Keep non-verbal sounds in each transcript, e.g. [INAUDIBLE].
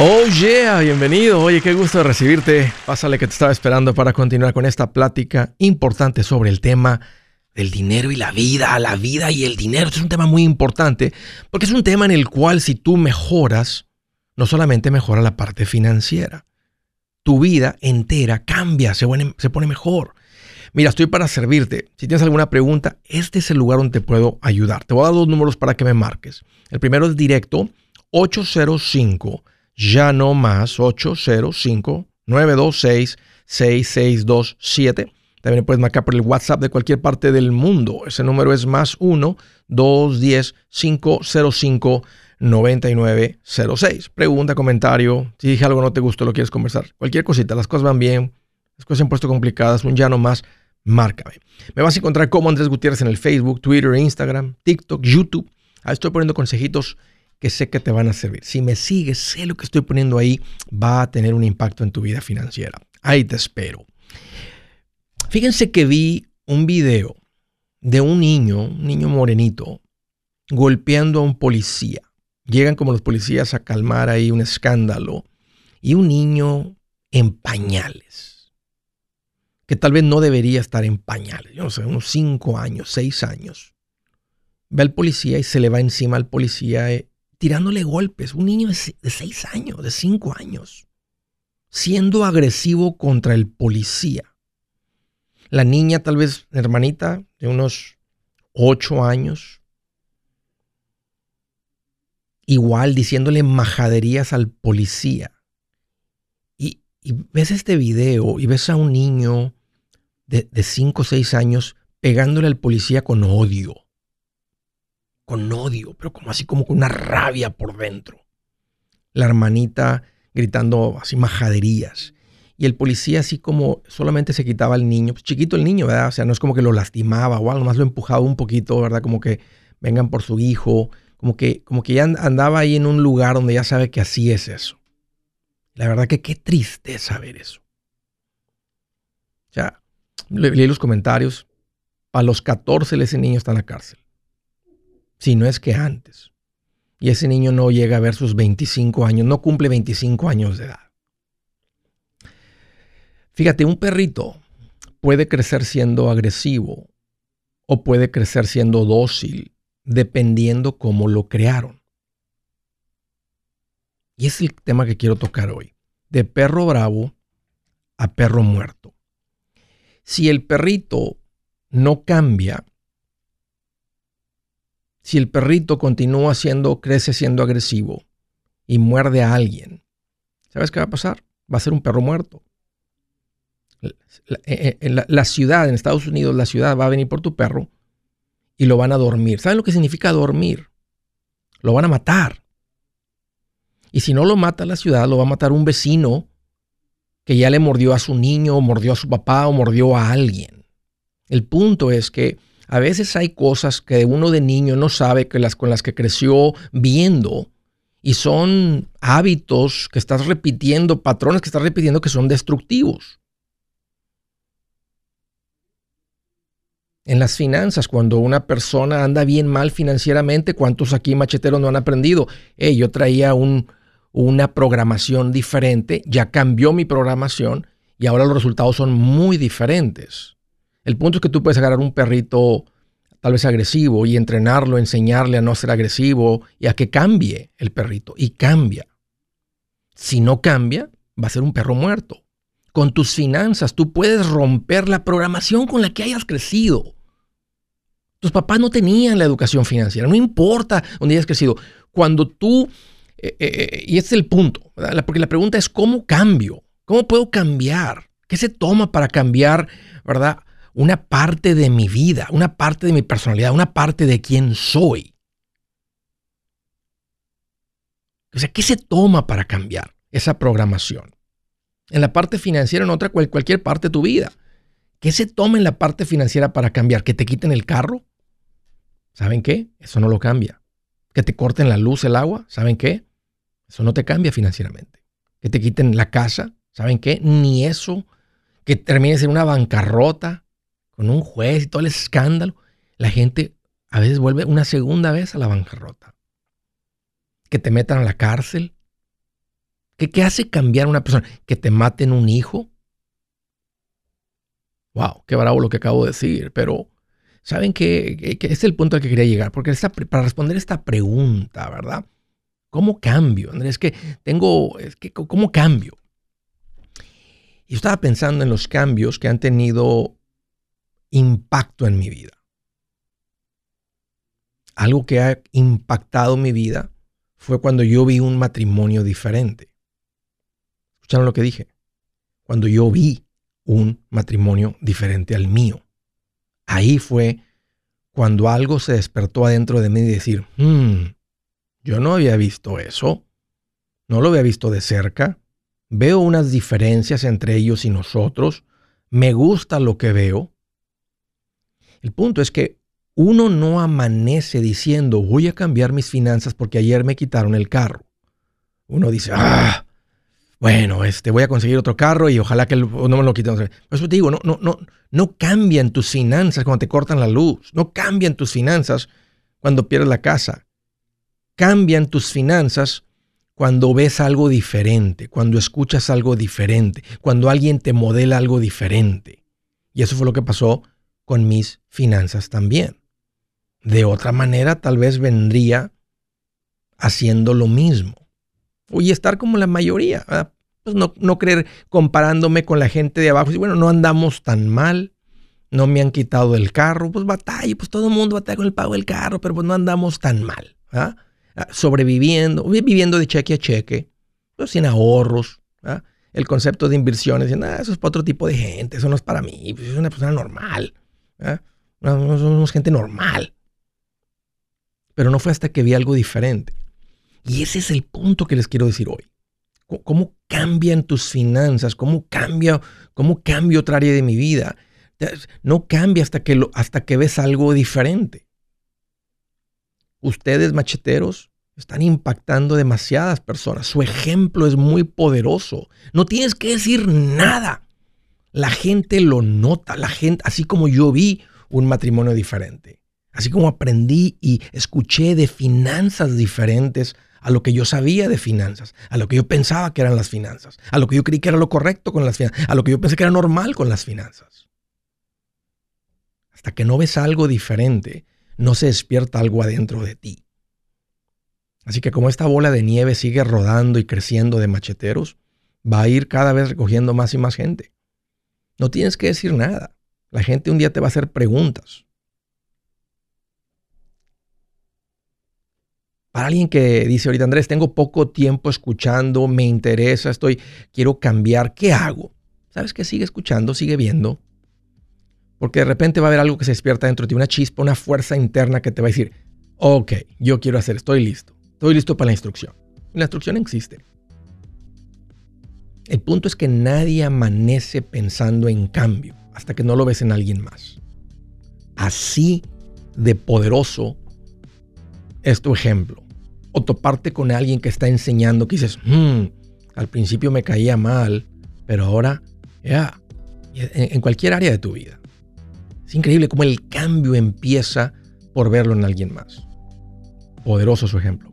Oh yeah, bienvenido. Oye, qué gusto recibirte. Pásale que te estaba esperando para continuar con esta plática importante sobre el tema del dinero y la vida, la vida y el dinero. Es un tema muy importante porque es un tema en el cual si tú mejoras, no solamente mejora la parte financiera, tu vida entera cambia, se pone, se pone mejor. Mira, estoy para servirte. Si tienes alguna pregunta, este es el lugar donde te puedo ayudar. Te voy a dar dos números para que me marques. El primero es directo 805 ya no más 805-926-6627. También puedes marcar por el WhatsApp de cualquier parte del mundo. Ese número es más 1-210-505-9906. Pregunta, comentario. Si dije algo no te gustó, lo quieres conversar. Cualquier cosita. Las cosas van bien. Las cosas se han puesto complicadas. Un ya no más. Márcame. Me vas a encontrar como Andrés Gutiérrez en el Facebook, Twitter, Instagram, TikTok, YouTube. Ahí estoy poniendo consejitos que sé que te van a servir. Si me sigues, sé lo que estoy poniendo ahí va a tener un impacto en tu vida financiera. Ahí te espero. Fíjense que vi un video de un niño, un niño morenito, golpeando a un policía. Llegan como los policías a calmar ahí un escándalo y un niño en pañales, que tal vez no debería estar en pañales, yo no sé, unos cinco años, seis años. Ve al policía y se le va encima al policía eh, tirándole golpes. Un niño de seis años, de cinco años, siendo agresivo contra el policía. La niña, tal vez hermanita, de unos ocho años, igual diciéndole majaderías al policía. Y, ves este video y ves a un niño de, de cinco o seis años pegándole al policía con odio con odio, pero como así como con una rabia por dentro. La hermanita gritando así majaderías. Y el policía así como solamente se quitaba al niño, pues chiquito el niño, ¿verdad? O sea, no es como que lo lastimaba o algo, más lo empujaba un poquito, ¿verdad? Como que vengan por su hijo, como que, como que ya andaba ahí en un lugar donde ya sabe que así es eso. La verdad que qué tristeza ver eso. O sea, leí los comentarios, a los 14 ese niño está en la cárcel si no es que antes. Y ese niño no llega a ver sus 25 años, no cumple 25 años de edad. Fíjate, un perrito puede crecer siendo agresivo o puede crecer siendo dócil, dependiendo cómo lo crearon. Y es el tema que quiero tocar hoy. De perro bravo a perro muerto. Si el perrito no cambia, si el perrito continúa siendo, crece siendo agresivo y muerde a alguien, ¿sabes qué va a pasar? Va a ser un perro muerto. Eh, eh, en la, ciudad, en Estados Unidos, la ciudad va a venir por tu perro y lo van a dormir. ¿Saben lo que significa dormir? Lo van a matar. Y si no lo mata la ciudad, lo va a matar un vecino que ya le mordió a su niño, o mordió a su papá, o mordió a alguien. El punto es que a veces hay cosas que uno de niño no sabe que las con las que creció viendo y son hábitos que estás repitiendo, patrones que estás repitiendo que son destructivos. En las finanzas, cuando una persona anda bien mal financieramente, ¿cuántos aquí macheteros no han aprendido? yo traía un, una programación diferente, ya cambió mi programación y ahora los resultados son muy diferentes. El punto es que tú puedes agarrar un perrito tal vez agresivo y entrenarlo, enseñarle a no ser agresivo y a que cambie el perrito. Y cambia. Si no cambia, va a ser un perro muerto. Con tus finanzas tú puedes romper la programación con la que hayas crecido. Tus papás no tenían la educación financiera, no importa dónde hayas crecido. Cuando tú, eh, eh, eh, y este es el punto, porque la pregunta es, ¿cómo cambio? ¿Cómo puedo cambiar? ¿Qué se toma para cambiar, verdad? Una parte de mi vida, una parte de mi personalidad, una parte de quién soy. O sea, ¿qué se toma para cambiar esa programación? En la parte financiera, en otra, cualquier parte de tu vida. ¿Qué se toma en la parte financiera para cambiar? ¿Que te quiten el carro? ¿Saben qué? Eso no lo cambia. ¿Que te corten la luz, el agua? ¿Saben qué? Eso no te cambia financieramente. ¿Que te quiten la casa? ¿Saben qué? Ni eso. ¿Que termines en una bancarrota? Con un juez y todo el escándalo, la gente a veces vuelve una segunda vez a la bancarrota. Que te metan a la cárcel, ¿Qué, ¿Qué hace cambiar a una persona? ¿Que te maten un hijo? Wow, qué bravo lo que acabo de decir, pero ¿saben qué? Que es el punto al que quería llegar, porque para responder esta pregunta, ¿verdad? ¿Cómo cambio? Andrés, que tengo, es que, ¿cómo cambio? Y estaba pensando en los cambios que han tenido impacto en mi vida. Algo que ha impactado mi vida fue cuando yo vi un matrimonio diferente. ¿Escucharon lo que dije? Cuando yo vi un matrimonio diferente al mío. Ahí fue cuando algo se despertó adentro de mí y decir, hmm, yo no había visto eso, no lo había visto de cerca, veo unas diferencias entre ellos y nosotros, me gusta lo que veo. El punto es que uno no amanece diciendo voy a cambiar mis finanzas porque ayer me quitaron el carro. Uno dice, ah, bueno, este, voy a conseguir otro carro y ojalá que no me lo quiten. Por eso te digo, no, no, no, no cambian tus finanzas cuando te cortan la luz, no cambian tus finanzas cuando pierdes la casa. Cambian tus finanzas cuando ves algo diferente, cuando escuchas algo diferente, cuando alguien te modela algo diferente. Y eso fue lo que pasó con mis finanzas también. De otra manera, tal vez vendría haciendo lo mismo. Y estar como la mayoría. Pues no, no creer comparándome con la gente de abajo. Bueno, no andamos tan mal. No me han quitado el carro. Pues batalla, pues todo el mundo batalla con el pago del carro, pero pues no andamos tan mal. ¿ah? Sobreviviendo, viviendo de cheque a cheque, pues sin ahorros. ¿ah? El concepto de inversiones, diciendo, ah, eso es para otro tipo de gente, eso no es para mí, pues es una persona normal. ¿Ah? No, somos gente normal. Pero no fue hasta que vi algo diferente. Y ese es el punto que les quiero decir hoy. ¿Cómo cambian tus finanzas? ¿Cómo cambia, cómo cambia otra área de mi vida? No cambia hasta que, lo, hasta que ves algo diferente ustedes macheteros están impactando demasiadas personas. Su ejemplo es muy poderoso. No tienes que decir nada. La gente lo nota, la gente, así como yo vi un matrimonio diferente, así como aprendí y escuché de finanzas diferentes a lo que yo sabía de finanzas, a lo que yo pensaba que eran las finanzas, a lo que yo creí que era lo correcto con las finanzas, a lo que yo pensé que era normal con las finanzas. Hasta que no ves algo diferente, no se despierta algo adentro de ti. Así que como esta bola de nieve sigue rodando y creciendo de macheteros, va a ir cada vez recogiendo más y más gente. No tienes que decir nada. La gente un día te va a hacer preguntas. Para alguien que dice ahorita, Andrés, tengo poco tiempo escuchando, me interesa, estoy, quiero cambiar, ¿qué hago? ¿Sabes que sigue escuchando, sigue viendo? Porque de repente va a haber algo que se despierta dentro de ti, una chispa, una fuerza interna que te va a decir, ok, yo quiero hacer, estoy listo, estoy listo para la instrucción. la instrucción existe. El punto es que nadie amanece pensando en cambio hasta que no lo ves en alguien más. Así de poderoso es tu ejemplo. O toparte con alguien que está enseñando que dices, hmm, al principio me caía mal, pero ahora, ya, en cualquier área de tu vida. Es increíble cómo el cambio empieza por verlo en alguien más. Poderoso su ejemplo.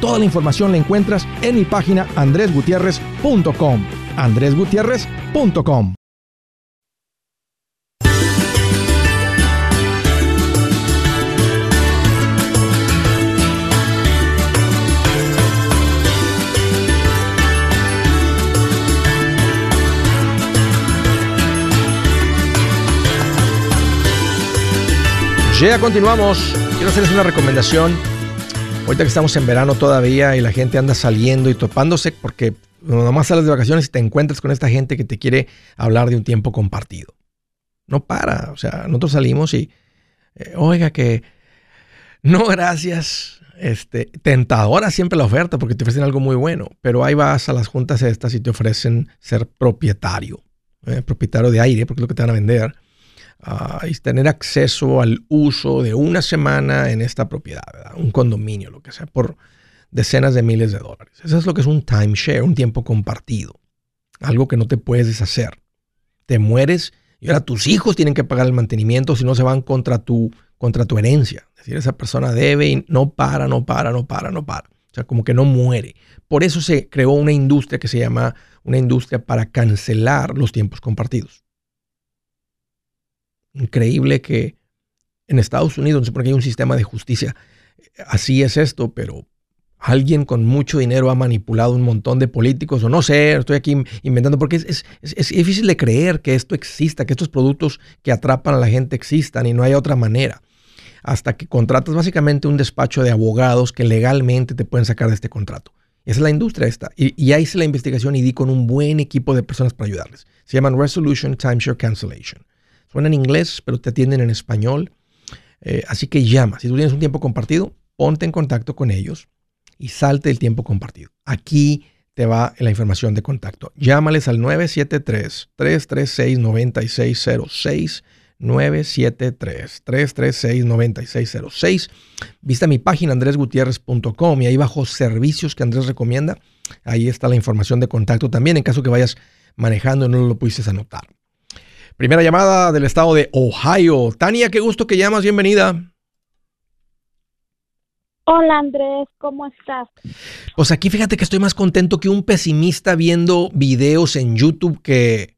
Toda la información la encuentras en mi página andresgutierrez.com. andresgutierrez.com. Ya continuamos. Quiero hacerles una recomendación Ahorita que estamos en verano todavía y la gente anda saliendo y topándose porque nomás sales de vacaciones y te encuentras con esta gente que te quiere hablar de un tiempo compartido. No para, o sea, nosotros salimos y, eh, oiga que, no gracias, este, tentadora siempre la oferta porque te ofrecen algo muy bueno, pero ahí vas a las juntas estas y te ofrecen ser propietario, eh, propietario de aire porque es lo que te van a vender y tener acceso al uso de una semana en esta propiedad, un condominio, lo que sea, por decenas de miles de dólares. Eso es lo que es un timeshare, un tiempo compartido, algo que no te puedes deshacer. Te mueres y ahora tus hijos tienen que pagar el mantenimiento si no se van contra tu, contra tu herencia. Es decir, esa persona debe y no para, no para, no para, no para. O sea, como que no muere. Por eso se creó una industria que se llama una industria para cancelar los tiempos compartidos. Increíble que en Estados Unidos, no sé por qué hay un sistema de justicia, así es esto, pero alguien con mucho dinero ha manipulado un montón de políticos, o no sé, estoy aquí inventando, porque es, es, difícil de creer que esto exista, que estos productos que atrapan a la gente existan y no hay otra manera. Hasta que contratas básicamente un despacho de abogados que legalmente te pueden sacar de este contrato. Esa es la industria esta. Y, y hice la investigación y di con un buen equipo de personas para ayudarles. Se llaman Resolution Timeshare Cancellation. Suena en inglés, pero te atienden en español. Eh, así que llama. Si tú tienes un tiempo compartido, ponte en contacto con ellos y salte el tiempo compartido. Aquí te va la información de contacto. Llámales al 973-336-9606. 973-336-9606. Vista mi página andresgutierrez.com y ahí bajo servicios que Andrés recomienda. Ahí está la información de contacto también en caso que vayas manejando y no lo pudieses anotar. Primera llamada del estado de Ohio. Tania, qué gusto que llamas, bienvenida. Hola Andrés, ¿cómo estás? Pues aquí fíjate que estoy más contento que un pesimista viendo videos en YouTube que,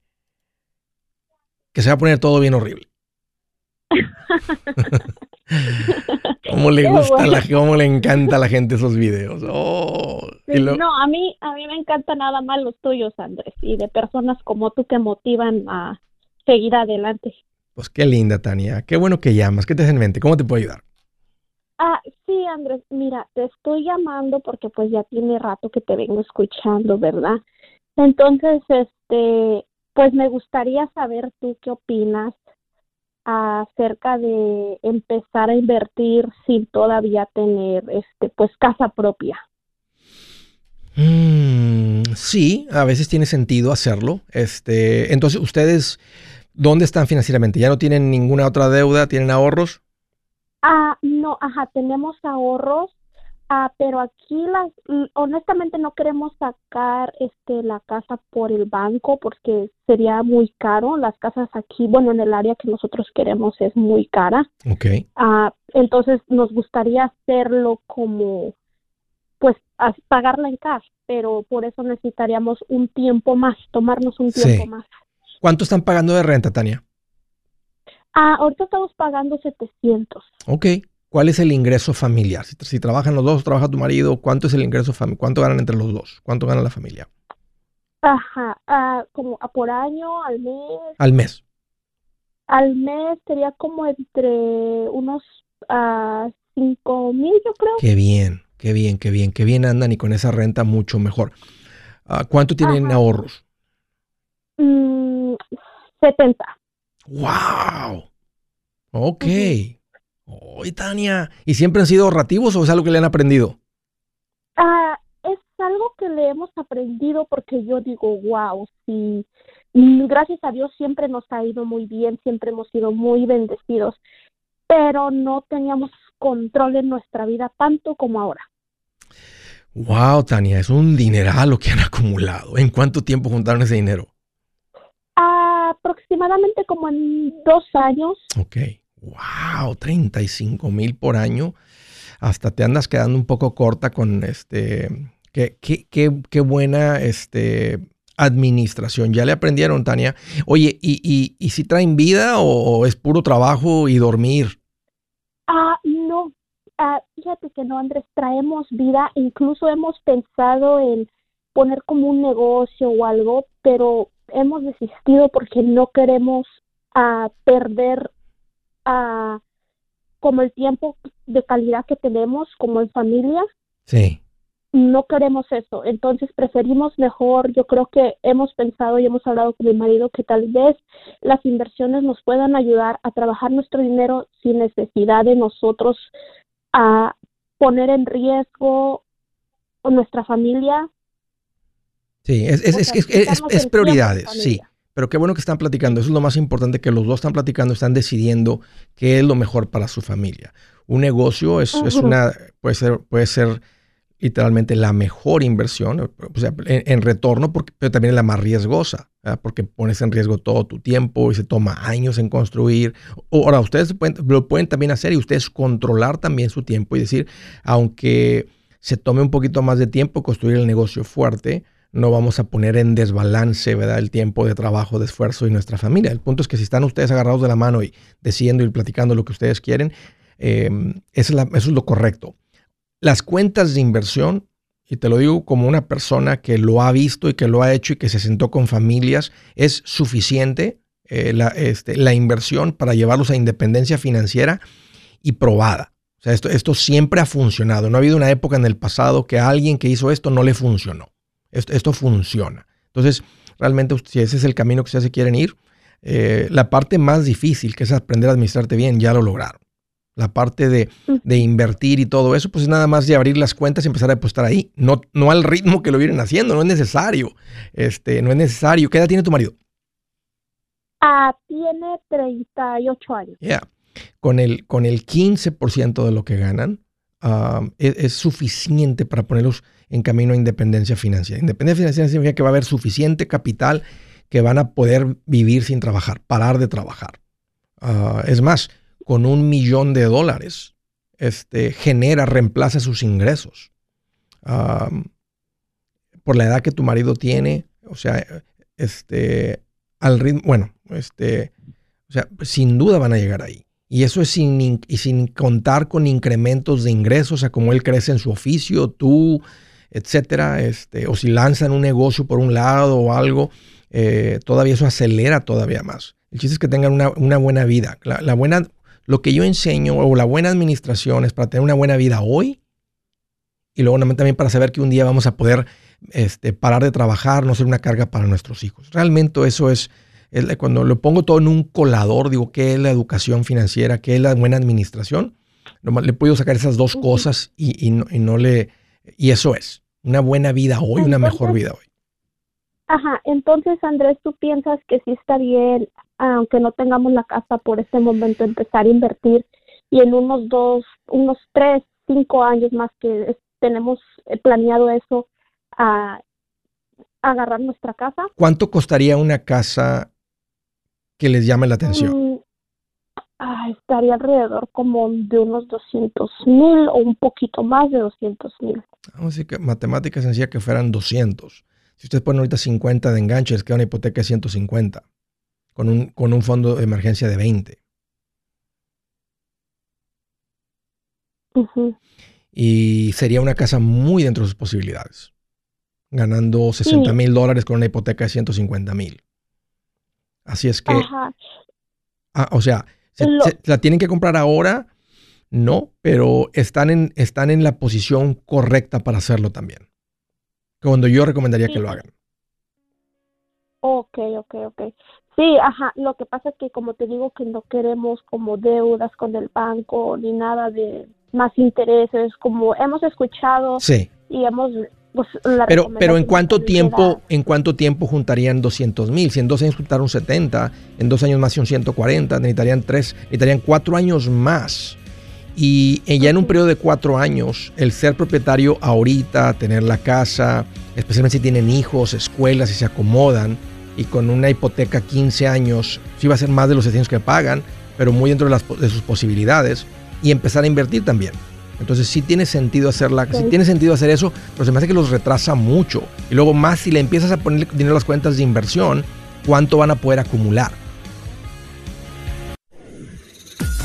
que se va a poner todo bien horrible. [LAUGHS] ¿Cómo le gusta, la, cómo le encanta a la gente esos videos? Oh, no, a mí, a mí me encantan nada más los tuyos, Andrés, y de personas como tú que motivan a, seguir adelante. Pues qué linda, Tania. Qué bueno que llamas. ¿Qué te en mente? ¿Cómo te puedo ayudar? Ah, sí, Andrés. Mira, te estoy llamando porque pues ya tiene rato que te vengo escuchando, ¿verdad? Entonces, este, pues me gustaría saber tú qué opinas acerca de empezar a invertir sin todavía tener, este, pues casa propia. Mm, sí, a veces tiene sentido hacerlo. Este, entonces, ustedes, ¿dónde están financieramente? ¿Ya no tienen ninguna otra deuda? ¿Tienen ahorros? Ah, no, ajá, tenemos ahorros, ah, pero aquí las, honestamente no queremos sacar este la casa por el banco porque sería muy caro. Las casas aquí, bueno, en el área que nosotros queremos es muy cara. Ok. Ah, entonces nos gustaría hacerlo como pagarla en cash, pero por eso necesitaríamos un tiempo más, tomarnos un tiempo más. ¿Cuánto están pagando de renta, Tania? Ah, ahorita estamos pagando 700. Ok. ¿Cuál es el ingreso familiar? Si, trabajan los dos, trabaja tu marido, ¿cuánto es el ingreso familiar? ¿Cuánto ganan entre los dos? ¿Cuánto gana la familia? Ajá, ah, como a por año, al mes. Al mes. Al mes sería como entre unos uh, cinco mil, yo creo. Qué bien. Qué bien, qué bien, qué bien andan y con esa renta mucho mejor. Ah, ¿Cuánto tienen ahorros? Mm, 70. ¡Wow! Ok. Oye, Tania, ¿y siempre han sido ahorrativos o es algo que le han aprendido? Ah, es algo que le hemos aprendido porque yo digo, wow, sí, gracias a Dios siempre nos ha ido muy bien, siempre hemos sido muy bendecidos, pero no teníamos control en nuestra vida tanto como ahora. Wow, Tania, es un dineral lo que han [LAUGHS] acumulado. ¿En cuánto tiempo juntaron ese dinero? aproximadamente como en dos años. Ok. Wow, 35 mil por año. Hasta te andas quedando un poco corta con este. Qué, qué, qué, qué buena este, administración. Ya le aprendieron, Tania. Oye, ¿y, y, y si traen vida o, es puro trabajo y dormir? Ah, Ah, fíjate que no, Andrés, traemos vida. Incluso hemos pensado en poner como un negocio o algo, pero hemos desistido porque no queremos a ah, perder a ah, como el tiempo de calidad que tenemos como en familia. Sí. No queremos eso, entonces preferimos mejor, yo creo que hemos pensado y hemos hablado con mi marido que tal vez las inversiones nos puedan ayudar a trabajar nuestro dinero sin necesidad de nosotros a poner en riesgo nuestra familia Sí, es, es, es, es prioridades, sí. Pero qué bueno que están platicando. Eso es lo más importante, que los dos están platicando, están decidiendo qué es lo mejor para su familia. Un negocio es, una, puede ser, puede ser literalmente la mejor inversión, en, retorno, porque, pero también es la más riesgosa, porque pones en riesgo todo tu tiempo y se toma años en construir. Ahora, ustedes lo pueden también hacer y ustedes controlar también su tiempo y decir, aunque se tome un poquito más de tiempo construir el negocio fuerte, no vamos a poner en desbalance ¿verdad? el tiempo de trabajo, de esfuerzo y nuestra familia. El punto es que si están ustedes agarrados de la mano y decidiendo y platicando lo que ustedes quieren, em, eso, es lo correcto. Las cuentas de inversión, y te lo digo como una persona que lo ha visto y que lo ha hecho y que se sentó con familias, es suficiente eh, la, este, la inversión para llevarlos a independencia financiera y probada. O sea, esto, esto siempre ha funcionado. No ha habido una época en el pasado que a alguien que hizo esto no le funcionó. Esto, funciona. Entonces, realmente, si ese es el camino que ustedes quieren ir, eh, la parte más difícil, que es aprender a administrarte bien, ya lo lograron. La parte de, invertir y todo eso, pues es nada más de abrir las cuentas y empezar a apostar ahí. No, no al ritmo que lo vienen haciendo, no es necesario. Este, no es necesario. ¿Qué edad tiene tu marido? Ah, tiene 38 años. Ya. Con el, con el 15% de lo que ganan, es, es, suficiente para ponerlos en camino a independencia financiera. Independencia financiera significa que va a haber suficiente capital que van a poder vivir sin trabajar, parar de trabajar. Ah, es más, con un millón de dólares, este, genera, reemplaza sus ingresos. por la edad que tu marido tiene, o sea, este, al ritmo, bueno, este, o sea, sin duda van a llegar ahí. Y eso es sin, y sin contar con incrementos de ingresos, o sea, como él crece en su oficio, tú, etcétera, este, o si lanzan un negocio por un lado o algo, eh, todavía eso acelera todavía más. El chiste es que tengan una, buena vida. La, buena, lo que yo enseño o la buena administración es para tener una buena vida hoy y luego también para saber que un día vamos a poder este, parar de trabajar, no ser una carga para nuestros hijos. Realmente eso es, cuando lo pongo todo en un colador, digo, ¿qué es la educación financiera? ¿Qué es la buena administración? Le puedo sacar esas dos cosas y, no, y no le... Y eso es una buena vida hoy, una mejor vida hoy. Ajá, entonces Andrés, ¿tú piensas que sí está bien, aunque no tengamos la casa por este momento, empezar a invertir y en unos dos, unos tres, cinco años más que tenemos planeado eso, a agarrar nuestra casa? ¿Cuánto costaría una casa que les llame la atención? Mm, ah, estaría alrededor como de unos 200 mil o un poquito más de 200 mil. Vamos a decir que matemática sencilla que fueran 200. Si ustedes ponen ahorita 50 de enganche, les queda una hipoteca de 150, con un, con un fondo de emergencia de 20. Y sería una casa muy dentro de sus posibilidades, ganando 60 mil dólares con una hipoteca de 150 mil. Así es que, ah, o sea, la tienen que comprar ahora no, pero están en, están en la posición correcta para hacerlo también. Cuando yo recomendaría que lo hagan. Ok, ok, ok. Sí, ajá, lo que pasa es que como te digo que no queremos como deudas con el banco ni nada de más intereses, como hemos escuchado Sí. y hemos pues, la Pero, pero ¿en cuánto tiempo, en cuánto tiempo juntarían 200 mil? Si en dos años juntaron 70, en dos años más son 140, necesitarían tres, necesitarían cuatro años más. Y eh, ya en un periodo de cuatro años, el ser propietario ahorita, tener la casa, especialmente si tienen hijos, escuelas y se acomodan, y con una hipoteca 15 años, sí va a ser más de los 700 que pagan, pero muy dentro de, las, de sus posibilidades, y empezar a invertir también. Entonces sí tiene sentido hacerla, sí Ok. tiene sentido hacer eso, pero se me hace que los retrasa mucho. Y luego más si le empiezas a poner dinero a las cuentas de inversión, ¿cuánto van a poder acumular?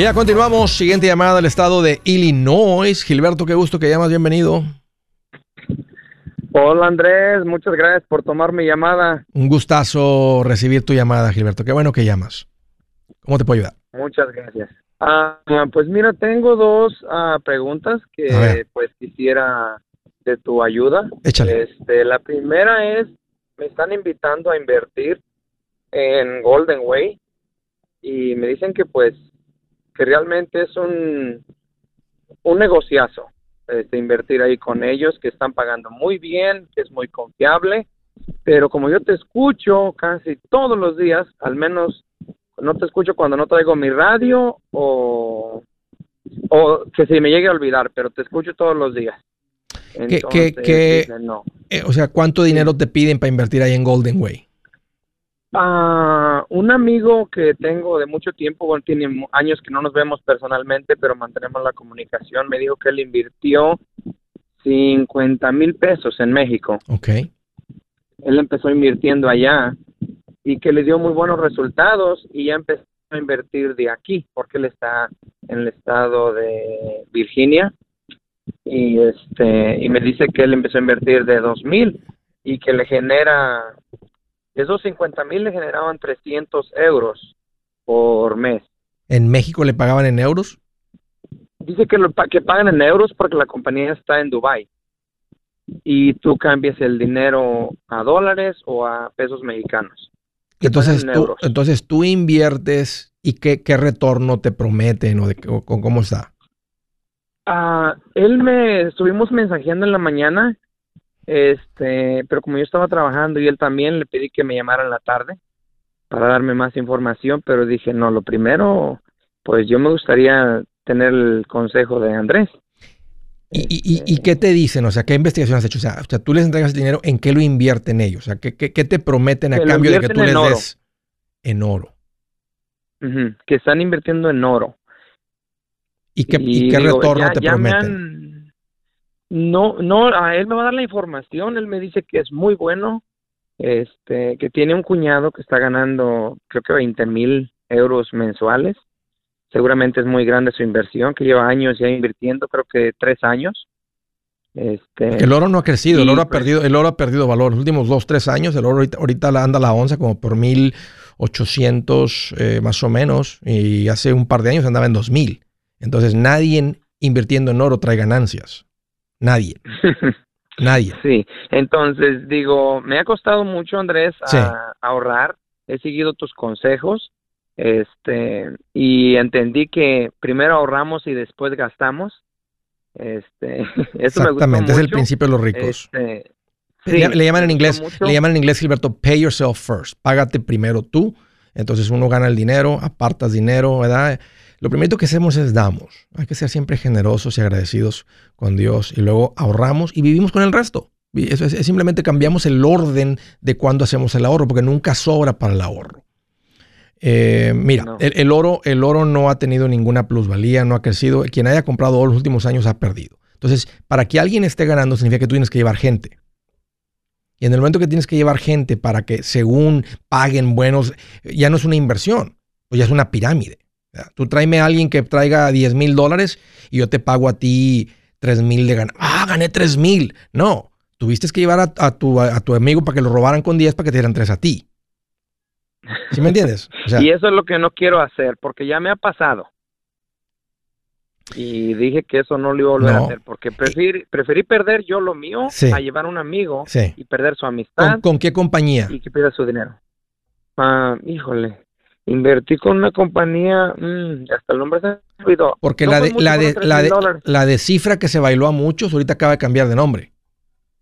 Y ya continuamos. Siguiente llamada del estado de Illinois. Gilberto, qué gusto que llamas. Bienvenido. Hola Andrés, muchas gracias por tomar mi llamada. Un gustazo recibir tu llamada, Gilberto. Qué bueno que llamas. ¿Cómo te puedo ayudar? Muchas gracias. Ah, pues mira, tengo dos ah, preguntas que pues quisiera de tu ayuda. Échale. Este, la primera es, me están invitando a invertir en Golden Way y me dicen que pues que realmente es un un negociazo este, invertir ahí con ellos, que están pagando muy bien, que es muy confiable, pero como yo te escucho casi todos los días, al menos no te escucho cuando no traigo mi radio o, o que se me llegue a olvidar, pero te escucho todos los días. ¿Qué- Entonces, qué- no. Eh, o sea, ¿cuánto dinero te piden para invertir ahí en Golden Way? Ah, un amigo que tengo de mucho tiempo, bueno, tiene años que no nos vemos personalmente, pero mantenemos la comunicación, me dijo que él invirtió 50 mil pesos en México. Ok. Él empezó invirtiendo allá y que le dio muy buenos resultados y ya empezó a invertir de aquí, porque él está en el estado de Virginia y este y me dice que él empezó a invertir de dos mil y que le genera esos 50 mil le generaban 300 euros por mes. ¿En México le pagaban en euros? Dice que lo que pagan en euros porque la compañía está en Dubai y tú cambias el dinero a dólares o a pesos mexicanos. Entonces en tú, euros. entonces tú inviertes y qué, qué retorno te prometen o, de, o- o cómo está. Ah, él me estuvimos mensajeando en la mañana, este, pero como yo estaba trabajando y él también le pedí que me llamara en la tarde para darme más información, pero dije, no, lo primero, pues yo me gustaría tener el consejo de Andrés. ¿Y, y- y- y qué te dicen? O sea, ¿qué investigación has hecho? O sea, o sea, tú les entregas el dinero, ¿en qué lo invierten ellos? O sea, ¿qué, qué- qué te prometen a Que cambio de que tú les oro. des en oro? Que están invirtiendo en oro. ¿Y qué, y Y qué digo, retorno ya- te ya prometen? No, no, a él me va a dar la información, él me dice que es muy bueno, este, que tiene un cuñado que está ganando creo que 20 mil euros mensuales, seguramente es muy grande su inversión, que lleva años ya invirtiendo, creo que tres años. Este, el oro no ha crecido, el oro ha pues- perdido, el oro ha perdido valor. Los últimos dos, tres años, el oro ahorita, ahorita anda la onza como por 1800 eh, más o menos, y hace un par de años andaba en 2000. Entonces nadie invirtiendo en oro trae ganancias. Nadie. [LAUGHS] Nadie. Sí, entonces digo, me ha costado mucho, Andrés, a, ahorrar. He seguido tus consejos, este, y entendí que primero ahorramos y después gastamos. Este, [LAUGHS] eso Exactamente, es el principio de los ricos. Este, le, llaman en inglés, le llaman en inglés, Gilberto, pay yourself first. Págate primero tú. Entonces uno gana el dinero, apartas dinero, ¿verdad? Lo primero que hacemos es damos. Hay que ser siempre generosos y agradecidos con Dios y luego ahorramos y vivimos con el resto. Eso es, simplemente cambiamos el orden de cuando hacemos el ahorro, porque nunca sobra para el ahorro. Eh, mira, el, oro, el oro no ha tenido ninguna plusvalía, no ha crecido. Quien haya comprado oro los últimos años ha perdido. Entonces, para que alguien esté ganando significa que tú tienes que llevar gente. Y en el momento que tienes que llevar gente para que según paguen buenos, ya no es una inversión, pues ya es una pirámide. Tú tráeme a alguien que traiga 10 mil dólares y yo te pago a ti 3 mil de ganar. Ah, gané 3 mil. No, tuviste que llevar a, tu, a, tu, amigo para que lo robaran con 10 para que te dieran 3 a ti. ¿Sí me entiendes? [LAUGHS] y eso es lo que no quiero hacer porque ya me ha pasado y dije que eso no lo iba a volver a hacer porque preferí, preferí perder yo lo mío a llevar a un amigo y perder su amistad. ¿Con, qué compañía? Y que pierda su dinero. Ah, híjole, invertí con una compañía, mm, hasta el nombre se me olvidó. Porque la, de, la, de, la, de, la de cifra que se bailó a muchos, ahorita acaba de cambiar de nombre.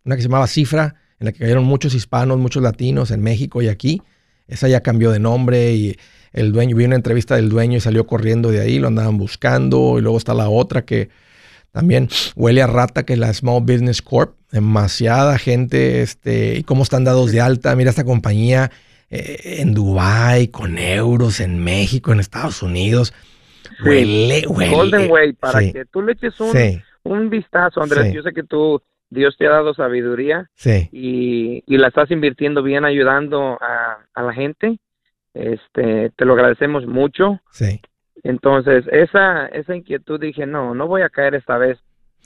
Una que se llamaba Cifra, en la que cayeron muchos hispanos, muchos latinos en México y aquí. Esa ya cambió de nombre y el dueño, vi una entrevista del dueño y salió corriendo de ahí, lo andaban buscando. Y luego está la otra que también huele a rata, que es la Small Business Corp. Demasiada gente, este, y cómo están dados de alta. Mira esta compañía eh, en Dubai con euros, en México, en Estados Unidos. Huele, huele. Golden Way, para que tú le eches un, vistazo, Andrés. Yo sé que tú, Dios te ha dado sabiduría y, y, la estás invirtiendo bien ayudando a, a la gente. Este, te lo agradecemos mucho. Sí. Entonces, esa, esa inquietud dije, no, no voy a caer esta vez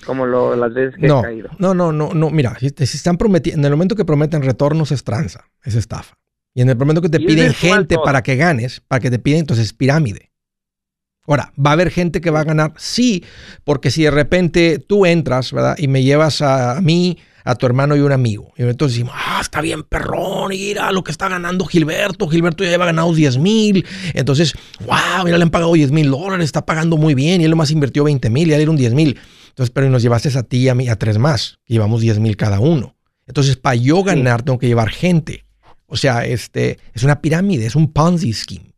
como lo, las veces que he caído. No, no, no, no, mira, si, están prometiendo, en el momento que prometen retornos es tranza, es estafa. Y en el momento que te piden gente para que ganes, para que te piden, entonces es pirámide. Ahora, ¿va a haber gente que va a ganar? Sí, porque si de repente tú entras, ¿verdad? Y me llevas a mí a tu hermano y un amigo. Y entonces decimos, ah, está bien perrón, mira lo que está ganando Gilberto. Gilberto ya lleva ganado 10 mil. Entonces, wow, mira, le han pagado 10 mil dólares, está pagando muy bien. Y él más invirtió 20 mil, ya le dieron 10 mil. Entonces, pero nos llevaste a ti y a mí, a tres más. llevamos 10 mil cada uno. Entonces, para yo ganar, tengo que llevar gente. O sea, este, es una pirámide, es un Ponzi scheme.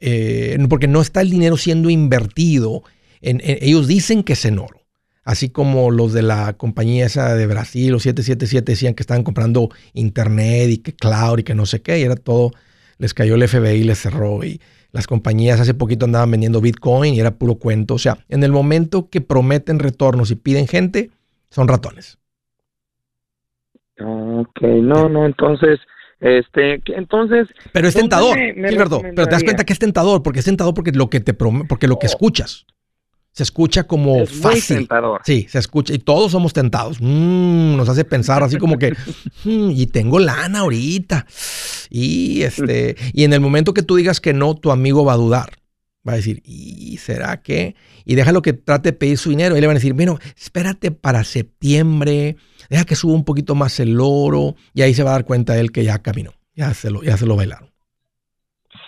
Eh, porque no está el dinero siendo invertido. En, ellos dicen que es en oro así como los de la compañía esa de Brasil, los 777, decían que estaban comprando internet y que cloud y que no sé qué, y era todo, les cayó el FBI y les cerró. Y las compañías hace poquito andaban vendiendo Bitcoin y era puro cuento. O sea, en el momento que prometen retornos y piden gente, son ratones. Ok, no, no, entonces, este, entonces. Pero es tentador, pero te das cuenta que es tentador, porque es tentador porque lo que te porque lo que escuchas se escucha como fácil. Sí, se escucha y todos somos tentados. Mm, nos hace pensar así como que [LAUGHS] mm, y tengo lana ahorita. Y este y en el momento que tú digas que no, tu amigo va a dudar. Va a decir, ¿y será que? Y déjalo que trate de pedir su dinero. Y le van a decir, bueno, espérate para septiembre, deja que suba un poquito más el oro. Y ahí se va a dar cuenta él que ya caminó, ya se lo, ya se lo bailaron.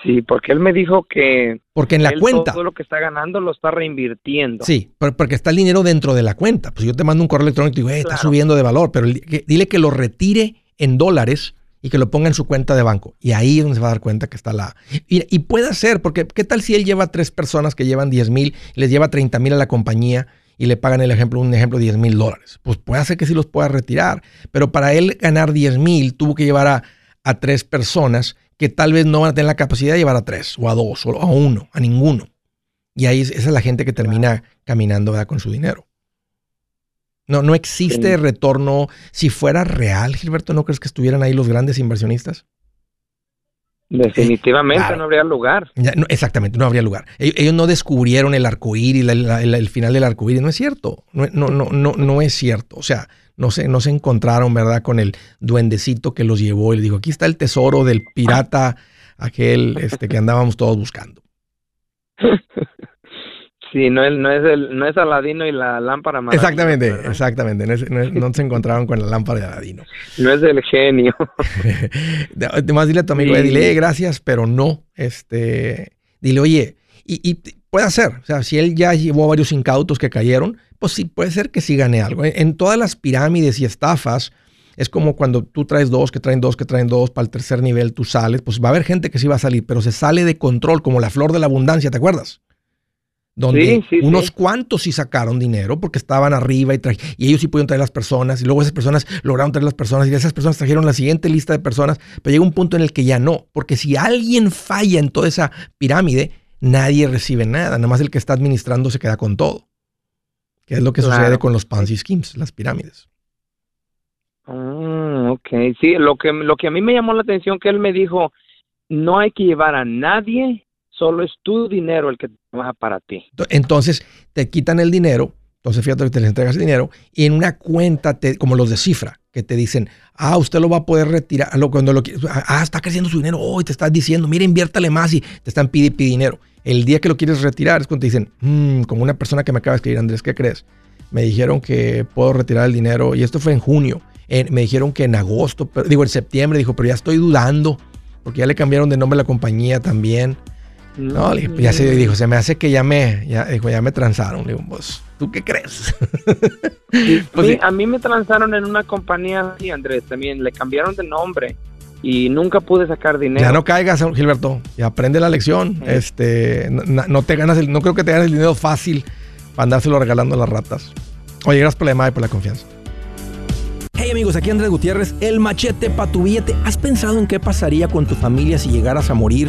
Sí, porque él me dijo que porque en la cuenta todo lo que está ganando lo está reinvirtiendo. Sí, porque está el dinero dentro de la cuenta. Pues yo te mando un correo electrónico y digo, eh, está subiendo de valor, pero dile que lo retire en dólares y que lo ponga en su cuenta de banco. Y ahí es donde se va a dar cuenta que está la... Y, puede ser, porque ¿qué tal si él lleva tres personas que llevan 10 mil, les lleva 30 mil a la compañía y le pagan el ejemplo, un ejemplo, 10 mil dólares? Pues puede ser que sí los pueda retirar, pero para él ganar 10 mil tuvo que llevar a, a tres personas que tal vez no van a tener la capacidad de llevar a tres o a dos o a uno, a ninguno. Y ahí esa es la gente que termina caminando con su dinero. No, no existe retorno. Si fuera real, Gilberto, ¿no crees que estuvieran ahí los grandes inversionistas? Definitivamente no habría lugar. exactamente, no habría lugar. Ellos, no descubrieron el arcoíris, el, el, final del arcoíris. No es cierto. No, no, no, no, no es cierto. O sea, no se, no se encontraron, ¿verdad? Con el duendecito que los llevó y le dijo, aquí está el tesoro del pirata, aquel este, que andábamos todos buscando. [LAUGHS] Sí, no es, no es, el, no es Aladino y la lámpara mágica. Exactamente, exactamente. No, se encontraron con la lámpara de Aladino. [LAUGHS] No es el genio. [LAUGHS] Además, dile a tu amigo, dile gracias, pero no. Este, dile, oye, y, puede ser, o sea, si él ya llevó varios incautos que cayeron, pues sí, puede ser que sí gane algo. En, todas las pirámides y estafas, es como cuando tú traes dos, que traen dos, que traen dos, para el tercer nivel tú sales, pues va a haber gente que sí va a salir, pero se sale de control, como la flor de la abundancia, ¿te acuerdas? Donde unos cuantos sí sacaron dinero porque estaban arriba y, y ellos sí pudieron traer las personas y luego esas personas lograron traer las personas y esas personas trajeron la siguiente lista de personas, pero llega un punto en el que ya no, porque si alguien falla en toda esa pirámide, nadie recibe nada, nada más el que está administrando se queda con todo, que es lo que sucede con los Ponzi schemes, las pirámides. Ah, ok, sí, lo que, lo que a mí me llamó la atención que él me dijo, no hay que llevar a nadie solo es tu dinero el que trabaja para ti. Entonces te quitan el dinero, entonces fíjate que te les entregas el dinero y en una cuenta, te, como los de cifra, que te dicen, ah, usted lo va a poder retirar, cuando lo ah, está creciendo su dinero, hoy te estás diciendo, mira, inviértale más y te están pidiendo dinero. El día que lo quieres retirar es cuando te dicen, mm, como una persona que me acaba de escribir, Andrés, ¿qué crees? Me dijeron que puedo retirar el dinero y esto fue en junio. me dijeron que en agosto, digo en septiembre, dijo, pero ya estoy dudando porque ya le cambiaron de nombre a la compañía también. No, ya se dijo, se me hace que ya me, ya, dijo, ya me transaron. Le digo, pues, ¿tú qué crees? [LAUGHS] [LAUGHS] pues, A mí me transaron en una compañía sí, Andrés, también le cambiaron de nombre y nunca pude sacar dinero. Ya no caigas, Gilberto, y aprende la lección. Este, no, te ganas el, no creo que te ganes el dinero fácil para andárselo regalando a las ratas. Oye, gracias por la llamada y por la confianza. Hey amigos, aquí Andrés Gutiérrez, el machete para tu billete. ¿Has pensado en qué pasaría con tu familia si llegaras a morir?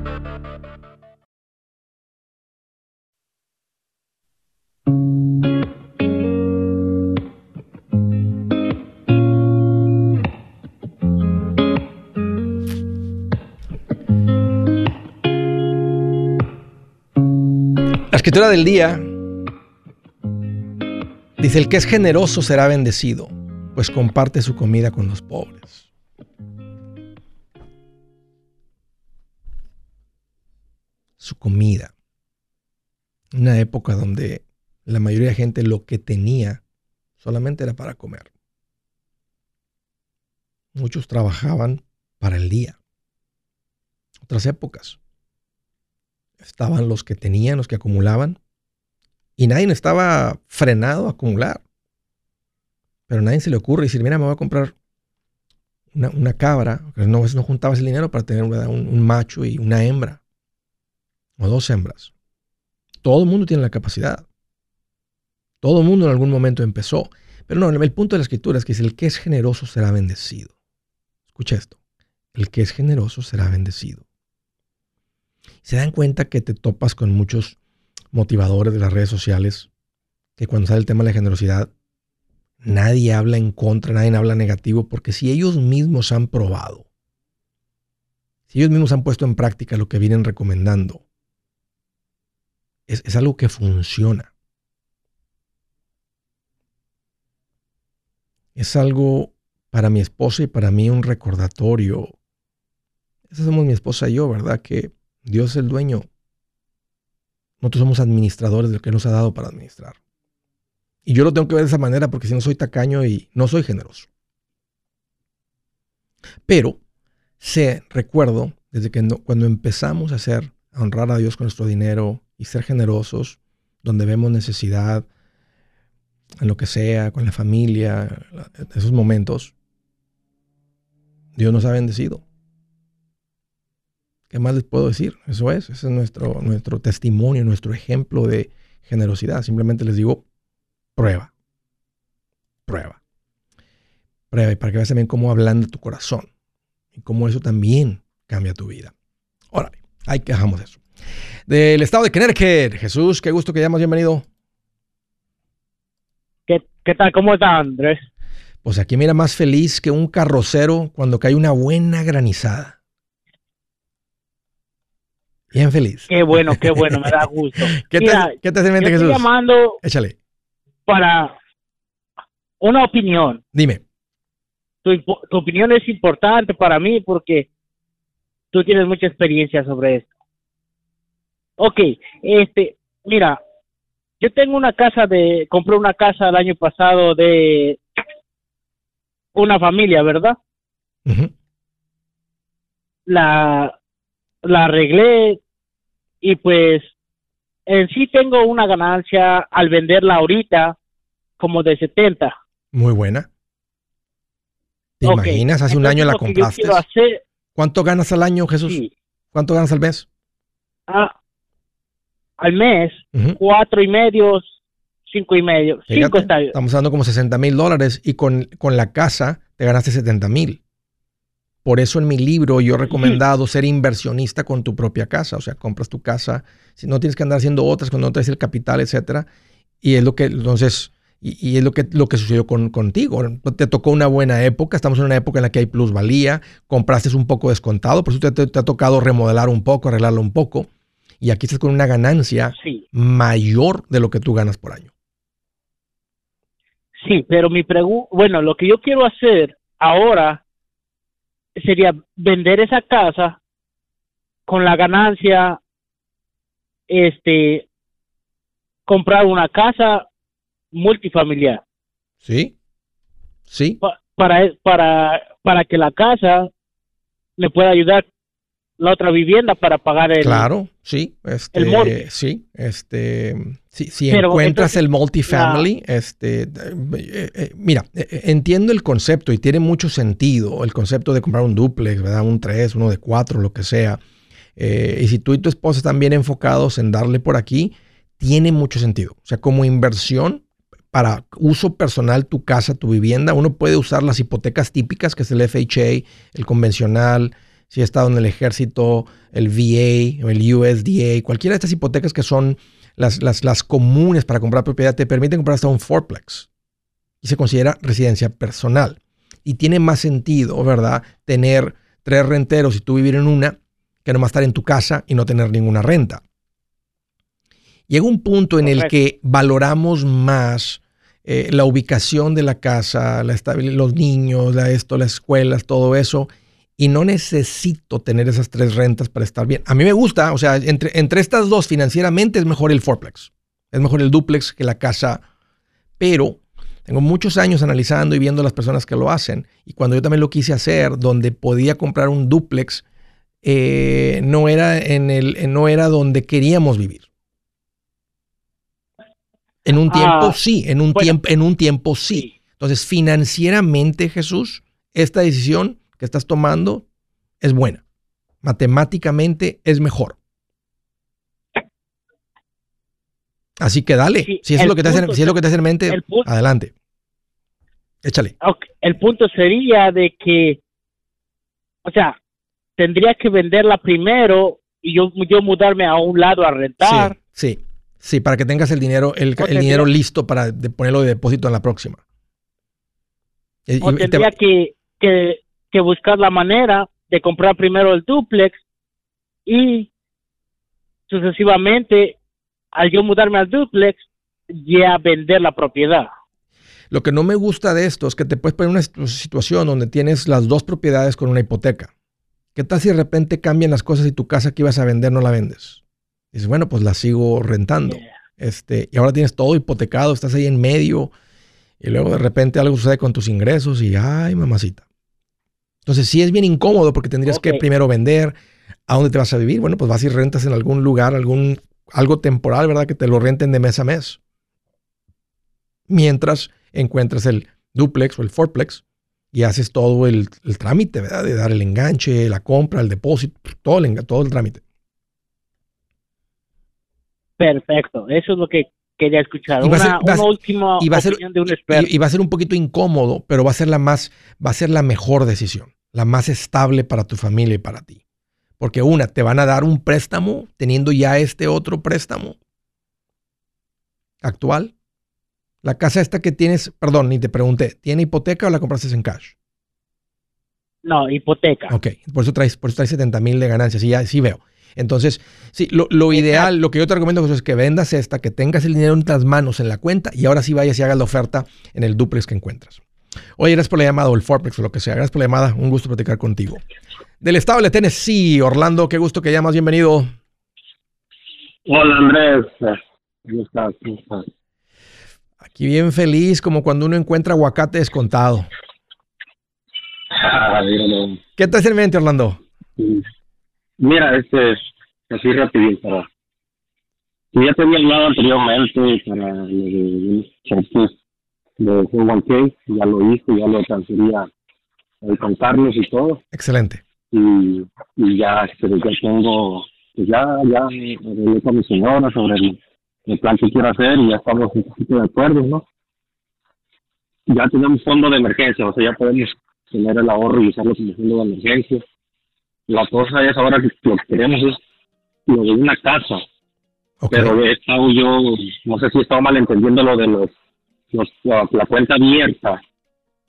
Escritura del día Dice, el que es generoso será bendecido, pues comparte su comida con los pobres. Su comida. Una época donde la mayoría de gente lo que tenía solamente era para comer. Muchos trabajaban para el día. Otras épocas. Estaban los que tenían, los que acumulaban, y nadie estaba frenado a acumular. Pero a nadie se le ocurre decir, mira, me voy a comprar una, cabra. No, no juntabas el dinero para tener un, macho y una hembra. O dos hembras. Todo el mundo tiene la capacidad. Todo el mundo en algún momento empezó. Pero no, el punto de la escritura es que dice, el que es generoso será bendecido. Escucha esto. El que es generoso será bendecido. Se dan cuenta que te topas con muchos motivadores de las redes sociales que cuando sale el tema de la generosidad, nadie habla en contra, nadie habla negativo, porque si ellos mismos han probado, si ellos mismos han puesto en práctica lo que vienen recomendando, es, algo que funciona. Es algo para mi esposa y para mí un recordatorio. Esa somos mi esposa y yo, ¿verdad? Que Dios es el dueño nosotros somos administradores de lo que nos ha dado para administrar. Y yo lo tengo que ver de esa manera porque si no soy tacaño y no soy generoso. Pero sé, recuerdo, desde que cuando empezamos a hacer, a honrar a Dios con nuestro dinero y ser generosos, donde vemos necesidad, en lo que sea, con la familia, en esos momentos, Dios nos ha bendecido. ¿Qué más les puedo decir? Eso es, ese es nuestro, nuestro testimonio, nuestro ejemplo de generosidad. Simplemente les digo, prueba, prueba. Prueba y para que veas también cómo de tu corazón y cómo eso también cambia tu vida. Órale, ahí que dejamos eso. Del estado de Connecticut, Jesús, qué gusto que llamas, bienvenido. ¿Qué, ¿Qué tal? ¿Cómo está Andrés? Pues aquí mira más feliz que un carrocero cuando cae una buena granizada. Bien feliz. Qué bueno, qué bueno, me da gusto. [LAUGHS] ¿Qué, te, ¿qué te hace mente, Jesús? Estoy llamando Échale. para una opinión. Dime. Tu, tu, opinión es importante para mí porque tú tienes mucha experiencia sobre esto. Ok, este, mira, yo tengo una casa de, compré una casa el año pasado de una familia, ¿verdad? La la arreglé y pues en sí tengo una ganancia al venderla ahorita como de 70. Muy buena. ¿Te imaginas? Hace un año la compraste. ¿Cuánto ganas al año, Jesús? ¿Cuánto ganas al mes? Ah, al mes, cuatro y medio, cinco y medio. cinco Estamos dando como 60 mil dólares y con, con la casa te ganaste 70 mil. Por eso en mi libro yo he recomendado ser inversionista con tu propia casa. O sea, compras tu casa, si no tienes que andar haciendo otras cuando no traes el capital, etcétera. Y es lo que, entonces, y, es lo que, lo que sucedió con, contigo. Te tocó una buena época, estamos en una época en la que hay plusvalía, compraste un poco descontado, por eso te, ha tocado remodelar un poco, arreglarlo un poco. Y aquí estás con una ganancia mayor de lo que tú ganas por año. Sí, pero mi pregunta, bueno, lo que yo quiero hacer ahora sería vender esa casa con la ganancia, este, comprar una casa multifamiliar. Sí, sí. para, para, para que la casa le pueda ayudar la otra vivienda para pagar el claro sí este el sí este si, encuentras el multifamily este eh, eh, mira eh, entiendo el concepto y tiene mucho sentido el concepto de comprar un duplex verdad un tres uno de cuatro lo que sea. Y si tú y tu esposa están bien enfocados en darle por aquí tiene mucho sentido. O sea como inversión para uso personal tu casa tu vivienda uno puede usar las hipotecas típicas que es el FHA el convencional si he estado en el ejército, el VA o el USDA, cualquiera de estas hipotecas que son las, las, las comunes para comprar propiedad, te permiten comprar hasta un fourplex y se considera residencia personal. Y tiene más sentido, ¿verdad? Tener tres renteros y tú vivir en una que nomás estar en tu casa y no tener ninguna renta. Llega un punto en el que valoramos más eh, la ubicación de la casa, la los niños, la esto, las escuelas, todo eso, y no necesito tener esas tres rentas para estar bien. A mí me gusta, o sea, entre, entre estas dos financieramente es mejor el fourplex, es mejor el duplex que la casa, pero tengo muchos años analizando y viendo las personas que lo hacen y cuando yo también lo quise hacer, donde podía comprar un duplex, eh, no, era en el, no era donde queríamos vivir. En un tiempo ah, sí, en un, tiempo, en un tiempo sí. Entonces, financieramente, Jesús, esta decisión que estás tomando es buena. Matemáticamente es mejor. Así que dale. si, es lo que te hace, si es lo que te hace en mente, adelante. Échale. El punto sería de que, o sea, tendría que venderla primero y yo, yo mudarme a un lado a rentar. Sí, sí, para que tengas el dinero, el, dinero listo para ponerlo de depósito en la próxima. O tendría que, que que buscar la manera de comprar primero el duplex y sucesivamente, al yo mudarme al duplex, ya vender la propiedad. Lo que no me gusta de esto es que te puedes poner en una situación donde tienes las dos propiedades con una hipoteca. ¿Qué tal si de repente cambian las cosas y tu casa que ibas a vender no la vendes? dices, bueno, pues la sigo rentando. Este, y ahora tienes todo hipotecado, estás ahí en medio, y luego de repente algo sucede con tus ingresos y, ay, mamacita. Entonces sí es bien incómodo porque tendrías que primero vender. ¿A dónde te vas a vivir? Bueno, pues vas y rentas en algún lugar, algún, algo temporal, ¿verdad? Que te lo renten de mes a mes. Mientras encuentras el duplex o el fourplex y haces todo el, trámite, ¿verdad? De dar el enganche, la compra, el depósito, todo el, todo el trámite. Perfecto, eso es lo que quería escuchar. Una, última opinión de un experto. Y, va a ser un poquito incómodo, pero va a ser la más, va a ser la mejor decisión, la más estable para tu familia y para ti. Porque una, te van a dar un préstamo teniendo ya este otro préstamo actual. La casa esta que tienes, perdón, ni te pregunté, ¿tiene hipoteca o la compraste en cash? No, hipoteca. Ok, por eso traes, por eso traes 70 mil de ganancias, sí, ya, sí veo. Entonces, sí, lo, ideal, lo que yo te recomiendo es que vendas esta, que tengas el dinero en las manos en la cuenta y ahora sí vayas y hagas la oferta en el duplex que encuentras. Oye, gracias por la llamada o el fourplex o lo que sea. Gracias por la llamada. Un gusto platicar contigo. Del estado de Tennessee, Orlando, qué gusto que llamas. Bienvenido. Hola, Andrés. ¿Cómo estás? ¿Cómo estás? Aquí bien feliz, como cuando uno encuentra aguacate descontado. Ah, ¿Qué te hace en mente, Orlando? Mira, este, así rapidito para... ya te había hablado anteriormente para lo de de Juan ya lo hice, ya lo transfería a contarles y todo. Excelente. Y, y ya, este, ya tengo, pues ya, ya hablé con mi señora sobre el el plan que quiero hacer y ya estamos un poquito de acuerdo, ¿no? Ya tenemos fondo de emergencia, o sea, ya podemos tener el ahorro y usarlo como fondo de emergencia. La cosa es ahora que lo que queremos es lo de una casa. Pero he estado yo, no sé si he estado malentendiendo lo de los, los la cuenta abierta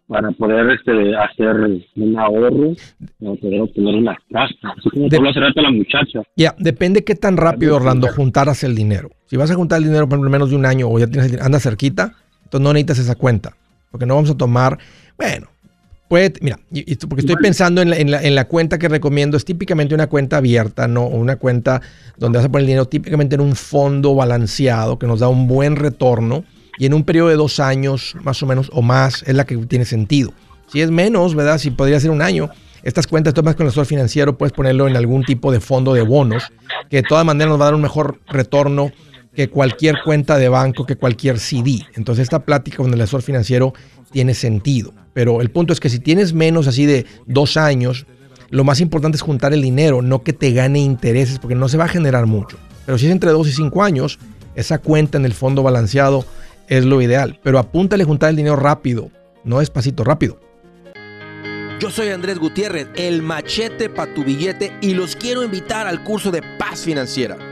para poder este, hacer un ahorro, para poder obtener una casa. Así como de, la muchacha. Ya, depende qué tan rápido, Orlando, juntaras el dinero. Si vas a juntar el dinero por menos de un año o ya tienes anda cerquita, entonces no necesitas esa cuenta. Porque no vamos a tomar, bueno, puede, mira, porque estoy pensando en la, en, la, en la, cuenta que recomiendo, es típicamente una cuenta abierta, no una cuenta donde vas a poner el dinero típicamente en un fondo balanceado que nos da un buen retorno y en un periodo de dos años más o menos o más es la que tiene sentido. Si es menos, ¿verdad? Si podría ser un año. Estas cuentas, tomas con el asesor financiero, puedes ponerlo en algún tipo de fondo de bonos, que de todas maneras nos va a dar un mejor retorno que cualquier cuenta de banco, que cualquier CD. Entonces esta plática con el asesor financiero tiene sentido. Pero el punto es que si tienes menos así de dos años, lo más importante es juntar el dinero, no que te gane intereses, porque no se va a generar mucho. Pero si es entre dos y cinco años, esa cuenta en el fondo balanceado es lo ideal. Pero apúntale juntar el dinero rápido, no despacito, rápido. Yo soy Andrés Gutiérrez, el machete para tu billete y los quiero invitar al curso de paz financiera.